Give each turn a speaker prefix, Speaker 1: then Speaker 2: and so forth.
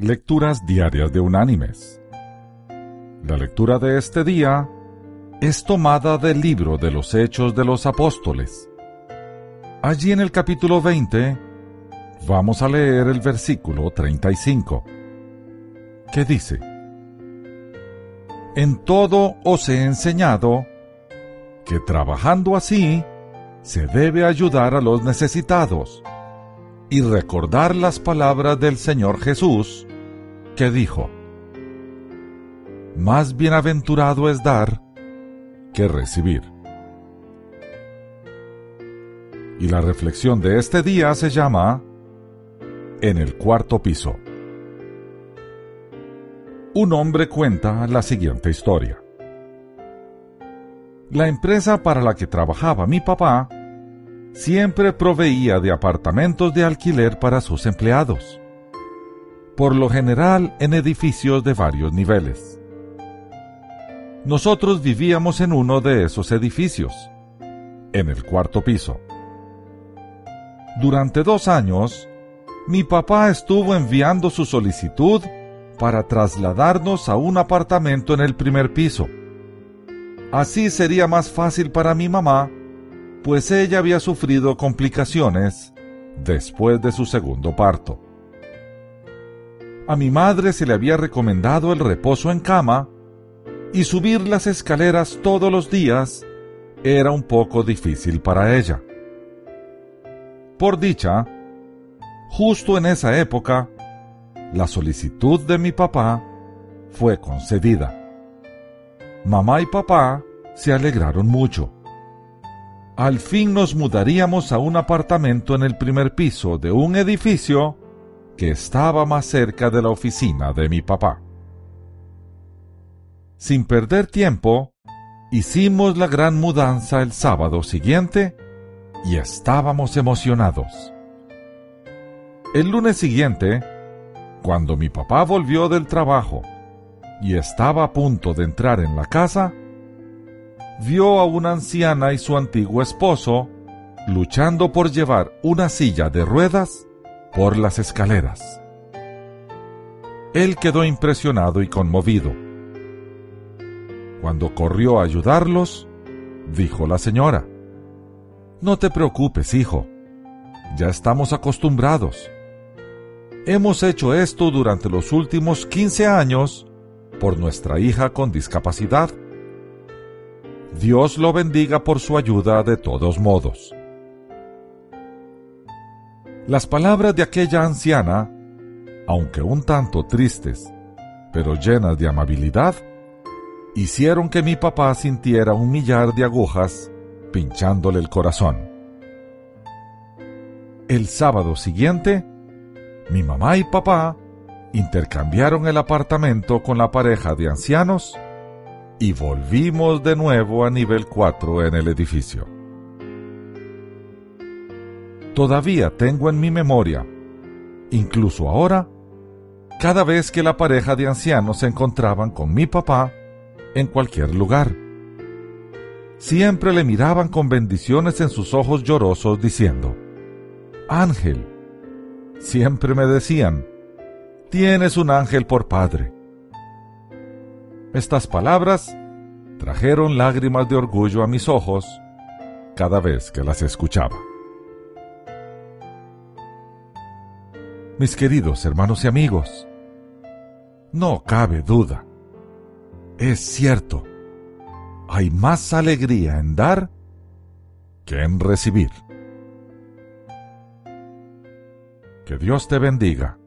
Speaker 1: Lecturas Diarias de Unánimes. La lectura de este día es tomada del libro de los Hechos de los Apóstoles. Allí en el capítulo 20 vamos a leer el versículo 35, que dice, En todo os he enseñado que trabajando así se debe ayudar a los necesitados y recordar las palabras del Señor Jesús, que dijo, Más bienaventurado es dar que recibir. Y la reflexión de este día se llama En el cuarto piso. Un hombre cuenta la siguiente historia. La empresa para la que trabajaba mi papá siempre proveía de apartamentos de alquiler para sus empleados, por lo general en edificios de varios niveles. Nosotros vivíamos en uno de esos edificios, en el cuarto piso. Durante dos años, mi papá estuvo enviando su solicitud para trasladarnos a un apartamento en el primer piso. Así sería más fácil para mi mamá pues ella había sufrido complicaciones después de su segundo parto. A mi madre se le había recomendado el reposo en cama y subir las escaleras todos los días era un poco difícil para ella. Por dicha, justo en esa época, la solicitud de mi papá fue concedida. Mamá y papá se alegraron mucho al fin nos mudaríamos a un apartamento en el primer piso de un edificio que estaba más cerca de la oficina de mi papá. Sin perder tiempo, hicimos la gran mudanza el sábado siguiente y estábamos emocionados. El lunes siguiente, cuando mi papá volvió del trabajo y estaba a punto de entrar en la casa, vio a una anciana y su antiguo esposo luchando por llevar una silla de ruedas por las escaleras. Él quedó impresionado y conmovido. Cuando corrió a ayudarlos, dijo la señora, No te preocupes, hijo, ya estamos acostumbrados. Hemos hecho esto durante los últimos 15 años por nuestra hija con discapacidad Dios lo bendiga por su ayuda de todos modos. Las palabras de aquella anciana, aunque un tanto tristes, pero llenas de amabilidad, hicieron que mi papá sintiera un millar de agujas pinchándole el corazón. El sábado siguiente, mi mamá y papá intercambiaron el apartamento con la pareja de ancianos y volvimos de nuevo a nivel 4 en el edificio. Todavía tengo en mi memoria, incluso ahora, cada vez que la pareja de ancianos se encontraban con mi papá en cualquier lugar. Siempre le miraban con bendiciones en sus ojos llorosos diciendo, Ángel, siempre me decían, tienes un ángel por padre. Estas palabras trajeron lágrimas de orgullo a mis ojos cada vez que las escuchaba. Mis queridos hermanos y amigos, no cabe duda. Es cierto, hay más alegría en dar que en recibir. Que Dios te bendiga